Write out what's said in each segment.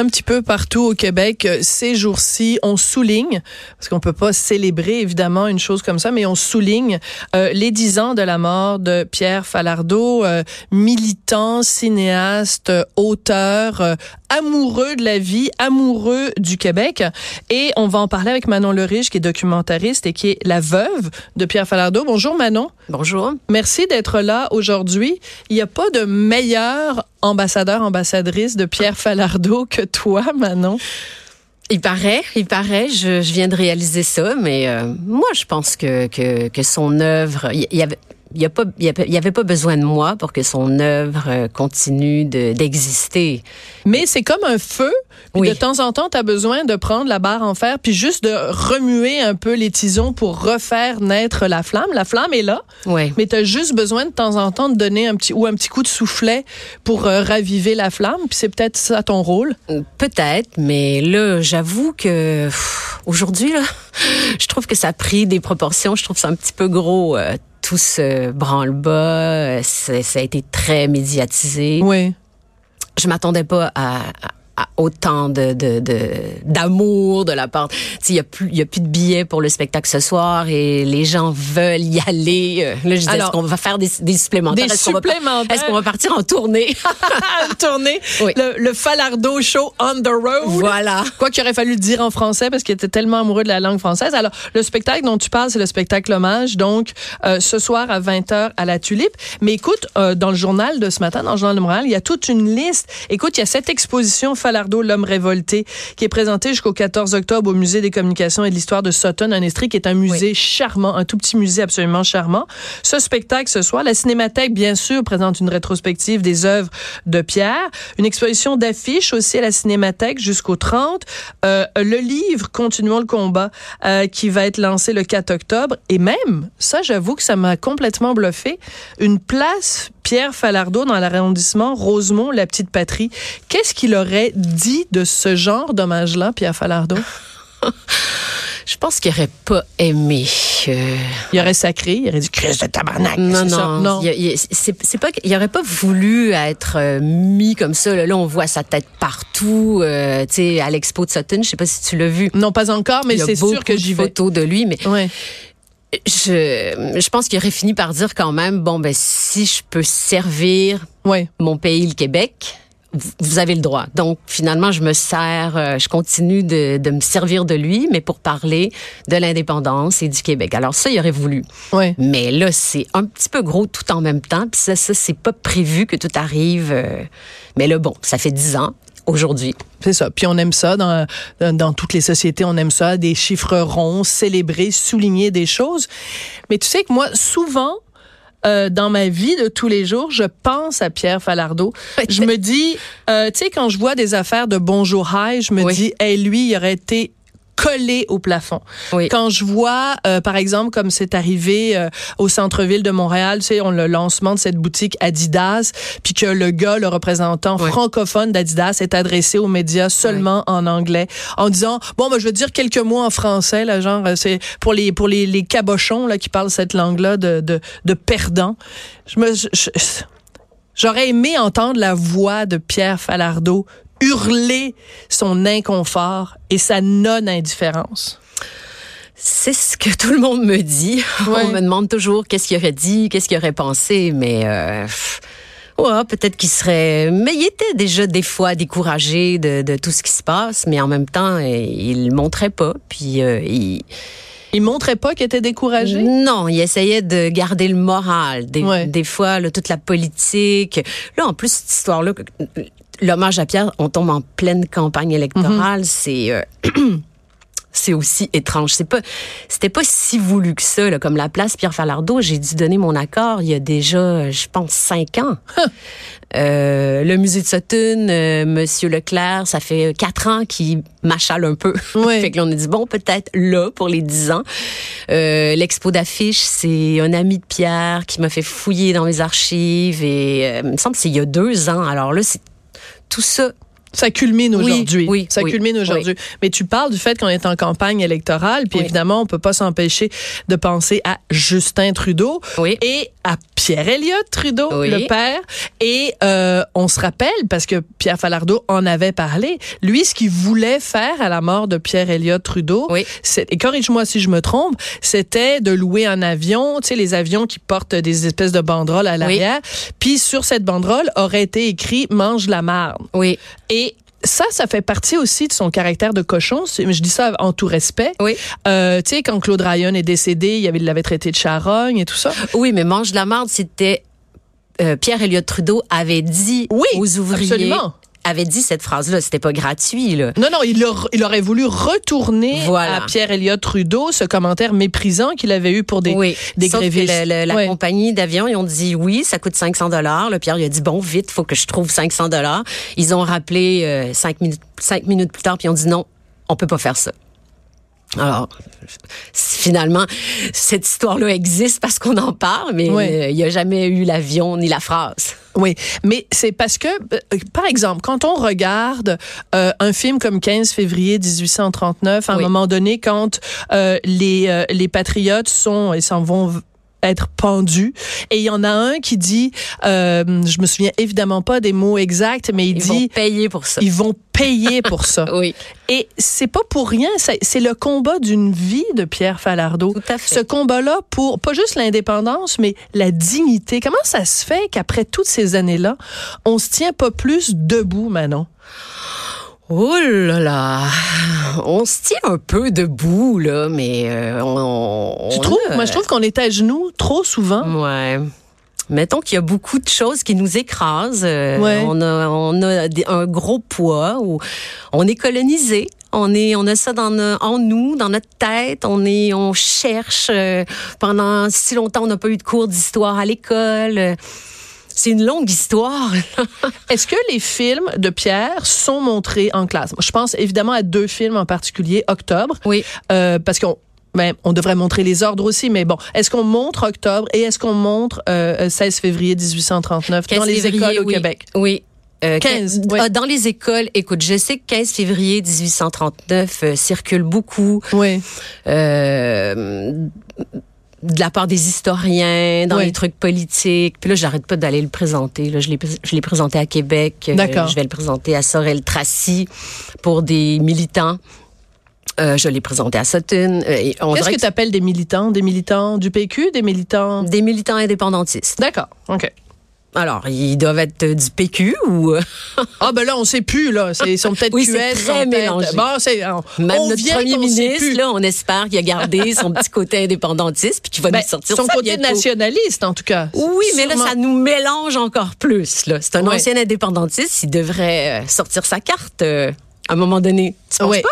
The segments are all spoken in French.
un petit peu partout au Québec euh, ces jours-ci. On souligne, parce qu'on peut pas célébrer évidemment une chose comme ça, mais on souligne euh, les dix ans de la mort de Pierre Falardeau, euh, militant, cinéaste, auteur, amoureux de la vie, amoureux du Québec. Et on va en parler avec Manon Leriche, qui est documentariste et qui est la veuve de Pierre Falardeau. Bonjour Manon. Bonjour. Merci d'être là aujourd'hui. Il n'y a pas de meilleur ambassadeur, ambassadrice de Pierre Falardeau que toi, Manon. Il paraît, il paraît, je, je viens de réaliser ça, mais euh, moi, je pense que, que, que son œuvre, il y, y avait, il n'y avait pas besoin de moi pour que son œuvre euh, continue d'exister. Mais c'est comme un feu. De temps en temps, tu as besoin de prendre la barre en fer puis juste de remuer un peu les tisons pour refaire naître la flamme. La flamme est là, oui. mais tu as juste besoin de temps en temps de donner un petit ou un petit coup de soufflet pour euh, raviver la flamme. Puis c'est peut-être ça ton rôle. Peut-être, mais là, j'avoue que aujourd'hui, là, je trouve que ça a pris des proportions. Je trouve ça un petit peu gros. Euh, tout ce branle-bas, ça a été très médiatisé. Oui. Je m'attendais pas à, à autant de d'amour de, de, la part. Il y a plus il y a plus de billets pour le spectacle ce soir et les gens veulent y aller. Euh, là, je est-ce qu'on va faire des, des supplémentaires? Des est-ce supplémentaires. Est-ce qu'on va partir en tournée? Tournée. Oui. Le, le Falardo Show on the road. Voilà. Quoi qu'il aurait fallu le dire en français parce qu'il était tellement amoureux de la langue française. Alors le spectacle dont tu parles, c'est le spectacle hommage. Donc euh, ce soir à 20h à la Tulipe. Mais écoute, euh, dans le journal de ce matin, dans le journal de Montréal, il y a toute une liste. Écoute, il y a cette exposition Falardeau, l'homme révolté, qui est présenté jusqu'au 14 octobre au Musée des communications et de l'histoire de Sutton en Estrie, qui est un musée oui. charmant, un tout petit musée absolument charmant. Ce spectacle ce soir, la Cinémathèque, bien sûr, présente une rétrospective des œuvres de Pierre, une exposition d'affiches aussi à la Cinémathèque jusqu'au 30, euh, le livre Continuons le combat, euh, qui va être lancé le 4 octobre, et même, ça j'avoue que ça m'a complètement bluffé, une place Pierre Falardeau dans l'arrondissement Rosemont, la petite patrie. Qu'est-ce qu'il aurait dit de ce genre d'hommage-là, Pierre Falardeau? Je pense qu'il aurait pas aimé. Euh... Il aurait sacré, il aurait dit Christ de tabarnak. Non, non, ça? non. C'est pas qu'il aurait pas voulu être euh, mis comme ça. Là, là on voit sa tête partout. Euh, tu sais, à l'expo de Sutton, je sais pas si tu l'as vu. Non, pas encore, mais c'est sûr que j'y vais. Photos de lui, mais. Ouais. Je, je pense qu'il aurait fini par dire quand même, bon, ben, si je peux servir ouais. mon pays, le Québec, vous avez le droit. Donc, finalement, je me sers, euh, je continue de, de, me servir de lui, mais pour parler de l'indépendance et du Québec. Alors, ça, il aurait voulu. Mais là, c'est un petit peu gros tout en même temps. Puis ça, ça c'est pas prévu que tout arrive. Euh, mais là, bon, ça fait dix ans aujourd'hui. C'est ça. Puis on aime ça dans, dans toutes les sociétés. On aime ça, des chiffres ronds, célébrer, souligner des choses. Mais tu sais que moi, souvent, euh, dans ma vie de tous les jours, je pense à Pierre Falardeau. Je me dis, euh, tu sais, quand je vois des affaires de Bonjour High, je me oui. dis, hey, lui, il aurait été collé au plafond. Oui. Quand je vois, euh, par exemple, comme c'est arrivé euh, au centre-ville de Montréal, tu sais, on le lancement de cette boutique Adidas, puis que le gars, le représentant oui. francophone d'Adidas, est adressé aux médias seulement oui. en anglais, en disant bon, ben, je veux dire quelques mots en français, là, genre c'est pour les pour les, les cabochons là qui parlent cette langue-là de, de de perdants. Je me je, J'aurais aimé entendre la voix de Pierre Falardeau hurler son inconfort et sa non-indifférence. C'est ce que tout le monde me dit. Ouais. On me demande toujours qu'est-ce qu'il aurait dit, qu'est-ce qu'il aurait pensé, mais euh, ouais, peut-être qu'il serait. Mais il était déjà des fois découragé de, de, tout ce qui se passe, mais en même temps, il montrait pas. Puis euh, il. Il montrait pas qu'il était découragé? Non, il essayait de garder le moral. Des, ouais. des fois, là, toute la politique. Là, en plus, cette histoire-là, l'hommage à Pierre, on tombe en pleine campagne électorale. Mm -hmm. C'est euh, c'est aussi étrange. C'est pas, c'était pas si voulu que ça, là, comme la place Pierre Falardeau. J'ai dû donner mon accord il y a déjà, je pense, cinq ans. euh, le musée de Sutton, euh, Monsieur Leclerc, ça fait quatre ans qu'il m'achale un peu. Oui. fait que là, on a dit bon, peut-être là pour les dix ans. Euh, L'expo d'affiches, c'est un ami de Pierre qui m'a fait fouiller dans mes archives et euh, il me semble que c'est il y a deux ans. Alors là, c'est tout ça ça culmine aujourd'hui. Oui, oui, ça oui, culmine aujourd'hui. Mais tu parles du fait qu'on est en campagne électorale, puis évidemment, on peut pas s'empêcher de penser à Justin Trudeau. Oui. Et à Pierre Elliott Trudeau, Oui. le père. Et euh, on se rappelle, parce que Pierre Falardeau en avait parlé, lui, ce qu'il voulait faire à la mort de Pierre Elliott Trudeau, Oui. et corrige-moi si je me trompe, c'était de louer un avion, tu sais, les avions qui portent des espèces de banderoles à l'arrière. Puis sur cette banderole aurait été écrit « Mange la marde ». Oui. Et ça, ça fait partie aussi de son caractère de cochon. Je dis ça en tout respect. Oui. Euh, tu sais, quand Claude Ryan est décédé, il avait- l'avait traité de charogne et tout ça. Oui, mais mange de la marde, c'était euh, Pierre Elliott Trudeau avait dit Oui, aux ouvriers absolument. Avait dit cette phrase-là, c'était pas gratuit là. Non, non, il, aur- il aurait voulu retourner Voilà. à Pierre Elliott Trudeau ce commentaire méprisant qu'il avait eu pour des, oui, des Sauf que grévistes. le- le- la compagnie d'avion, ils ont dit oui, ça coûte 500 dollars. Le Pierre il a dit bon, vite, faut que je trouve 500 dollars. Ils ont rappelé euh, cinq minutes, cinq minutes plus tard, puis ils ont dit non, on peut pas faire ça. Alors, finalement, cette histoire-là existe parce qu'on en parle, mais euh, il n'y a jamais eu l'avion ni la phrase. Oui, mais c'est parce que, euh, par exemple, quand on regarde euh, un film comme 15 février 1839, à un Oui. moment donné, quand euh, les, euh, les patriotes sont et s'en vont être pendus, et il y en a un qui dit, euh, je me souviens évidemment pas des mots exacts, mais il Ils vont dit, payer pour ça. ils vont payer pour ça. Oui, Et c'est pas pour rien, c'est c'est le combat d'une vie de Pierre Falardeau. tout à fait. Ce combat-là pour pas juste l'indépendance, mais la dignité. Comment ça se fait qu'après toutes ces années-là, on se tient pas plus debout, Manon? Oh là là, on se tient un peu debout là, mais euh, on. Tu on trouves? a- Moi, je trouve qu'on est à genoux trop souvent. Ouais. Mettons qu'il y a beaucoup de choses qui nous écrasent. Euh, Ouais. On a, on a des- un gros poids où on est colonisé. On est, on a ça dans no- en nous, dans notre tête. On est, on cherche. euh, pendant si longtemps, on n'a pas eu de cours d'histoire à l'école. Euh, C'est une longue histoire. Est-ce que les films de Pierre sont montrés en classe? Je pense évidemment à deux films en particulier, Octobre, Oui. euh, parce qu'on ben, on devrait montrer les ordres aussi, mais bon, est-ce qu'on montre Octobre et est-ce qu'on montre euh, 16 février 1839 dans 15 les février, écoles au oui. Québec? Oui. Euh, 15, quin- oui. ah, Dans les écoles, écoute, je sais que 15 février 1839 euh, circule beaucoup Oui. euh, de la part des historiens, dans Oui. les trucs politiques. Puis là, j'arrête pas d'aller le présenter. Là, je l'ai présenté à Québec. Euh, D'accord. je vais le présenter à Sorel-Tracy pour des militants. Euh, je l'ai présenté à Sutton. Euh, Qu'est-ce que tu appelles des militants? Des militants du PQ? Des militants... des militants indépendantistes. D'accord, OK. Alors, ils doivent être euh, du PQ ou... euh, Ah ben là, on sait plus, là. C'est- Ils sont peut-être Oui, c'est QS, très mélangé. Bon, c'est... Même on notre vient premier ministre, là, on espère qu'il a gardé son petit côté indépendantiste puis qu'il va Ben, nous sortir son ça côté bientôt. nationaliste, en tout cas. Oui, mais là, ça nous mélange encore plus. Là. C'est un ancien indépendantiste, il devrait euh, sortir sa carte euh, à un moment donné. Tu penses Oui. pas?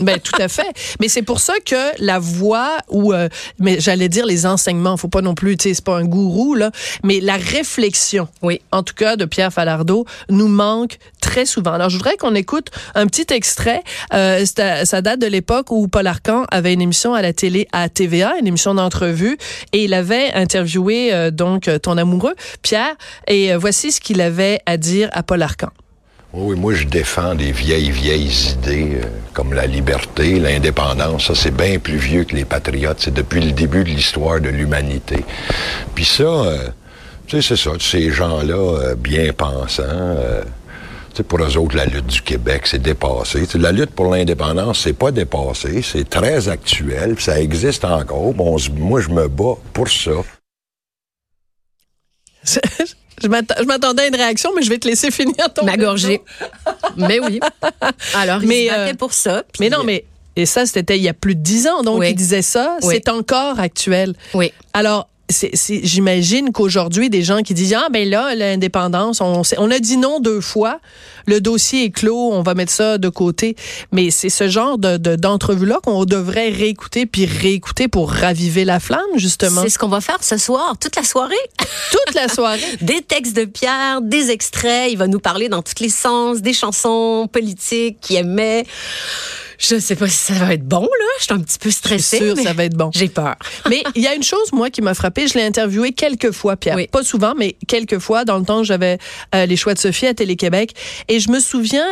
Ben tout à fait. Mais c'est pour ça que la voix ou euh, mais j'allais dire les enseignements, faut pas non plus, tu sais, c'est pas un gourou là, mais la réflexion, Oui. en tout cas de Pierre Falardeau, nous manque très souvent. Alors je voudrais qu'on écoute un petit extrait. Euh, ça date de l'époque où Paul Arcan avait une émission à la télé à TVA, une émission d'entrevue, et il avait interviewé euh, donc euh, ton amoureux Pierre, et euh, voici ce qu'il avait à dire à Paul Arcan. Oui, moi, je défends des vieilles, vieilles idées euh, comme la liberté, l'indépendance. Ça, c'est bien plus vieux que les patriotes. C'est depuis le début de l'histoire de l'humanité. Puis ça, euh, tu sais, c'est ça. Ces gens-là, euh, bien pensants, euh, tu sais, pour eux autres, la lutte du Québec, c'est dépassé. La lutte pour l'indépendance, c'est pas dépassé. C'est très actuel. ça existe encore. Bon, moi, je me bats pour ça. Je m'att- je m'attendais à une réaction, mais je vais te laisser finir ton Ma gorgée. mais oui. Alors, il Mais, battait euh, pour ça. puis- Mais non, mais et ça, c'était il y a plus de dix ans, donc Oui. il disait ça. Oui. C'est encore actuel. Oui. Alors, j'imagine qu'aujourd'hui, des gens qui disent ah ben là l'indépendance, on, on a dit non deux fois, le dossier est clos, on va mettre ça de côté. Mais c'est ce genre de, de d'entrevue là qu'on devrait réécouter puis réécouter pour raviver la flamme justement C'est ce qu'on va faire ce soir, toute la soirée. toute la soirée. Des textes de Pierre, des extraits. Il va nous parler dans tous les sens, des chansons politiques qu'il aimait. Je sais pas si ça va être bon, là. Je suis un petit peu Je suis stressée. sûre mais ça va être bon. J'ai peur. Mais il y a une chose, moi, qui m'a frappée. Je l'ai interviewé quelques fois, Pierre. Oui. Pas souvent, mais quelques fois. Dans le temps, j'avais euh, les choix de Sophie à Télé-Québec. Et je me souviens,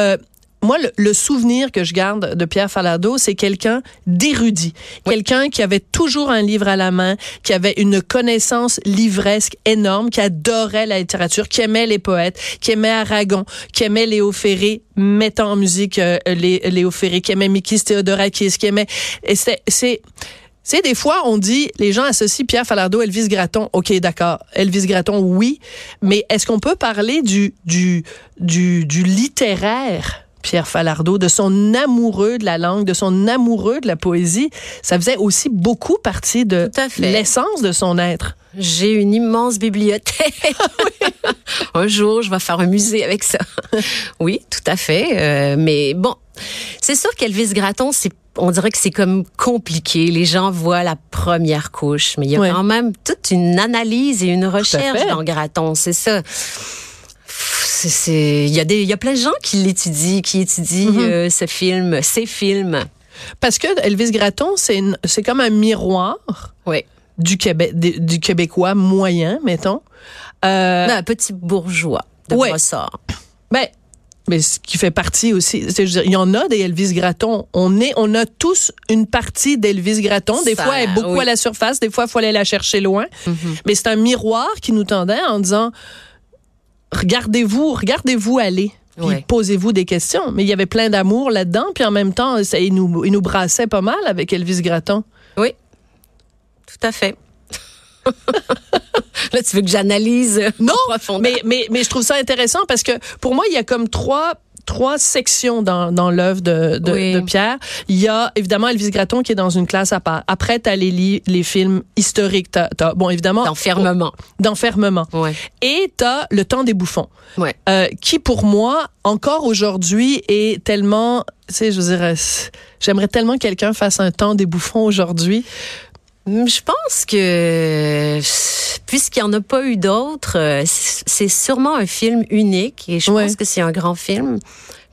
euh, moi, le, souvenir que je garde de Pierre Falardeau, c'est quelqu'un d'érudit, quelqu'un qui avait toujours un livre à la main, qui avait une connaissance livresque énorme, qui adorait la littérature, qui aimait les poètes, qui aimait Aragon, qui aimait Léo Ferré, mettant en musique euh, Léo Ferré, qui aimait Mikis Theodorakis, qui aimait... Et c'est... c'est des fois, on dit, les gens associent Pierre Falardeau, Elvis Gratton. OK, d'accord. Elvis Gratton, oui. Mais est-ce qu'on peut parler du, du, du, du littéraire? Pierre Falardeau, de son amoureux de la langue, de son amoureux de la poésie. Ça faisait aussi beaucoup partie de l'essence de son être. J'ai une immense bibliothèque. un jour, je vais faire un musée avec ça. oui, tout à fait. Euh, mais bon, c'est sûr qu'Elvis Gratton, c'est on dirait que c'est comme compliqué. Les gens voient la première couche, mais il y a quand même toute une analyse et une recherche dans Gratton. C'est ça c'est il y a des il y a plein de gens qui l'étudient, qui étudient mhm. euh, ce film, ces films. Parce que Elvis Gratton, c'est c'est comme un miroir. Oui. Du Québec du québécois moyen, mettons. Euh, un petit bourgeois de ouais. Brossard. Ben mais ce qui fait partie aussi, c'est dire, il y en a des Elvis Gratton. On est, on a tous une partie d'Elvis Gratton. Des fois, elle est beaucoup à la surface, des fois, il faut aller la chercher loin. Mhm. Mais c'est un miroir qui nous tendait en disant, regardez-vous, regardez-vous aller. Puis posez-vous des questions. Mais il y avait plein d'amour là-dedans, puis en même temps, ça, il, nous, il nous brassait pas mal avec Elvis Gratton. Oui, tout à fait. Là, tu veux que j'analyse Non, mais, mais, mais je trouve ça intéressant parce que pour moi, il y a comme trois trois sections dans, dans l'œuvre de, de, de, Pierre. Il y a évidemment Elvis Gratton qui est dans une classe à part. Après, tu as les, les films historiques. Bon, évidemment... D'enfermement. D'enfermement. Ouais. Et tu as Le temps des bouffons. Ouais. Euh, qui, pour moi, encore aujourd'hui, est tellement... Tu sais, je veux dire, j'aimerais tellement que quelqu'un fasse un temps des bouffons aujourd'hui. Hum, je pense que puisqu'il n'y en a pas eu d'autres, euh, c'est sûrement un film unique et je pense que c'est un grand film.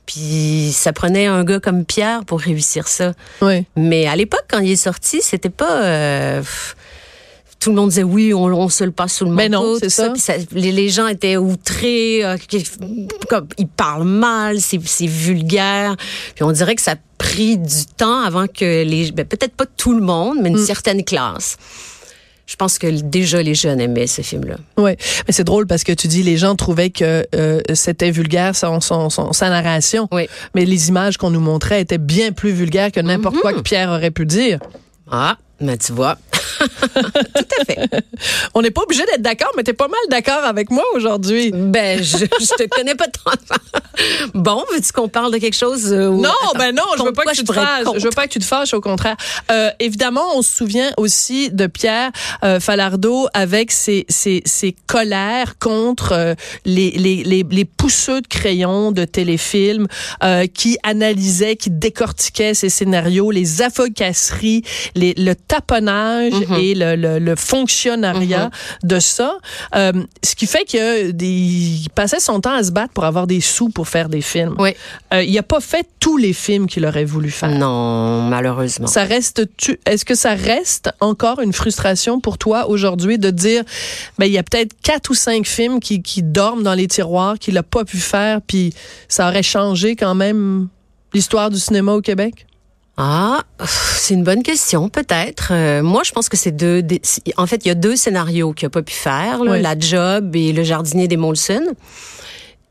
Puis ça prenait un gars comme Pierre pour réussir ça. Ouais. Mais à l'époque, quand il est sorti, c'était pas. Euh, tout le monde disait oui, on, se le passe sous le manteau. Mais non, c'est ça. les, gens étaient outrés, euh, comme ils parlent mal, c'est vulgaire. Puis on dirait que ça a pris du temps avant que les, ben, peut-être pas tout le monde, mais une mm. certaine classe je pense que déjà les jeunes aimaient ce film-là. Oui, mais c'est drôle parce que tu dis les gens trouvaient que euh, c'était vulgaire son, son, sa narration. Oui. Mais les images qu'on nous montrait étaient bien plus vulgaires que n'importe quoi mm-hmm. que Pierre aurait pu dire. Ah, mais tu vois. Tout à fait. On n'est pas obligé d'être d'accord, mais tu es pas mal d'accord avec moi aujourd'hui. Ben, je, je te connais pas tant. bon, veux-tu qu'on parle de quelque chose? Euh, non, ben non, je veux pas que tu te fâches. Je veux pas que tu te fâches, au contraire. Euh, évidemment, on se souvient aussi de Pierre euh, Falardeau avec ses, ses, ses colères contre euh, les, les, les, les, pousseux de crayons de téléfilms euh, qui analysaient, qui décortiquaient ces scénarios, les affocasseries, les, le taponnage mm-hmm. et le, le, le fonctionnariat mm-hmm. de ça. Euh, ce qui fait qu'il passait son temps à se battre pour avoir des sous pour faire des films. Oui. Euh, il n'a pas fait tous les films qu'il aurait voulu faire. Non, malheureusement. Ça reste, est-ce que ça reste encore une frustration pour toi aujourd'hui de dire, ben il y a peut-être quatre ou cinq films qui, qui dorment dans les tiroirs qu'il n'a pas pu faire, puis ça aurait changé quand même l'histoire du cinéma au Québec? Ah, c'est une bonne question, peut-être. Euh, moi, je pense que c'est deux. en fait, il y a deux scénarios qu'il n'a pas pu faire, La Job et Le jardinier des Molson.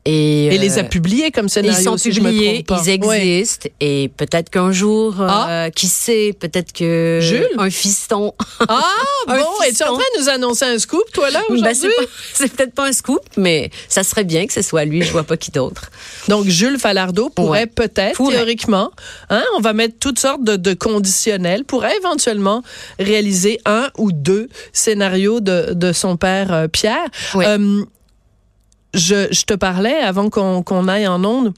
Et, les a euh, publiés comme scénario. Ils sont publiés, ils existent. Et peut-être qu'un jour, ah. euh, qui sait, peut-être que Jules? un fiston. Ah bon, es-tu en train de nous annoncer un scoop, toi là ben, aujourd'hui? C'est peut-être pas un scoop, mais ça serait bien que ce soit lui. Je vois pas qui d'autre. Donc Jules Falardeau pourrait peut-être théoriquement, hein, on va mettre toutes sortes de, conditionnels, pourrait éventuellement réaliser un ou deux scénarios de, de son père euh, Pierre. Euh, je, je te parlais avant qu'on qu'on aille en onde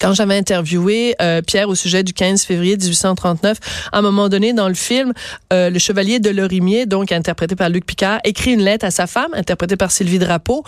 quand j'avais interviewé euh, Pierre au sujet du 15 février 1839, à un moment donné dans le film, euh, le chevalier de Lorimier, donc interprété par Luc Picard, écrit une lettre à sa femme, interprétée par Sylvie Drapeau,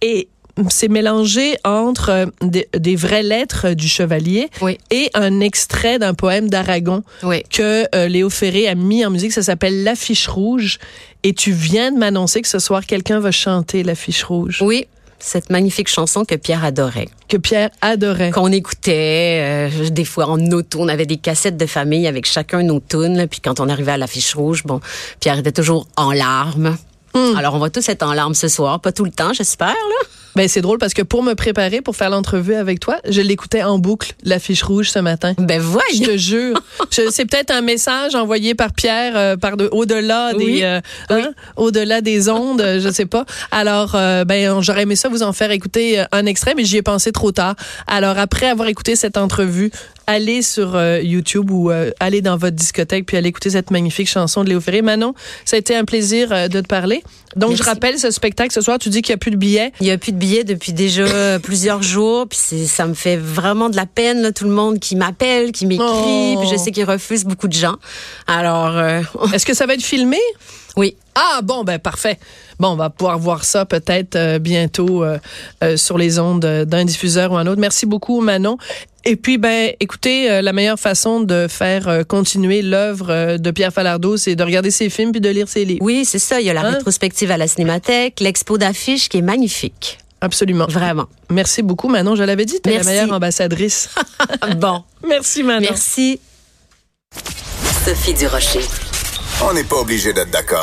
et c'est mélangé entre euh, des, des, vraies lettres du chevalier oui. et un extrait d'un poème d'Aragon oui. que euh, Léo Ferré a mis en musique. Ça s'appelle L'affiche rouge. Et tu viens de m'annoncer que ce soir, quelqu'un va chanter L'affiche rouge. Oui, cette magnifique chanson que Pierre adorait. Que Pierre adorait. Qu'on écoutait, euh, des fois en auto, on avait des cassettes de famille avec chacun nos tunes, puis quand on arrivait à l'affiche rouge, bon, Pierre était toujours en larmes. Hmm. Alors on va tous être en larmes ce soir, pas tout le temps, j'espère là. Ben c'est drôle parce que pour me préparer pour faire l'entrevue avec toi, je l'écoutais en boucle l'affiche rouge ce matin. Ben voyons. Je te jure. c'est peut-être un message envoyé par Pierre euh, par de, au-delà des euh, hein, au-delà des ondes, je sais pas. Alors euh, ben j'aurais aimé ça vous en faire écouter un extrait mais j'y ai pensé trop tard. Alors après avoir écouté cette entrevue, allez sur YouTube ou allez dans votre discothèque puis allez écouter cette magnifique chanson de Léo Ferré. Manon, ça a été un plaisir de te parler. Donc je rappelle ce spectacle ce soir, tu dis qu'il y a plus de billets. Il y a plus de billets depuis déjà plusieurs jours. Puis ça me fait vraiment de la peine, là, tout le monde qui m'appelle, qui m'écrit. Puis je oh. sais qu'il refuse beaucoup de gens. Alors. Euh, Est-ce que ça va être filmé? Oui. Ah bon, ben parfait. Bon, on va pouvoir voir ça peut-être euh, bientôt euh, sur les ondes d'un diffuseur ou un autre. Merci beaucoup, Manon. Et puis, ben, écoutez, la meilleure façon de faire continuer l'œuvre de Pierre Falardeau, c'est de regarder ses films puis de lire ses livres. Oui, c'est ça. Il y a la hein? rétrospective à la Cinémathèque, l'expo d'affiches qui est magnifique. Absolument. Vraiment. Merci beaucoup, Manon. Je l'avais dit, tu es la meilleure ambassadrice. bon. Merci, Manon. Merci. Sophie Durocher. On n'est pas obligé d'être d'accord.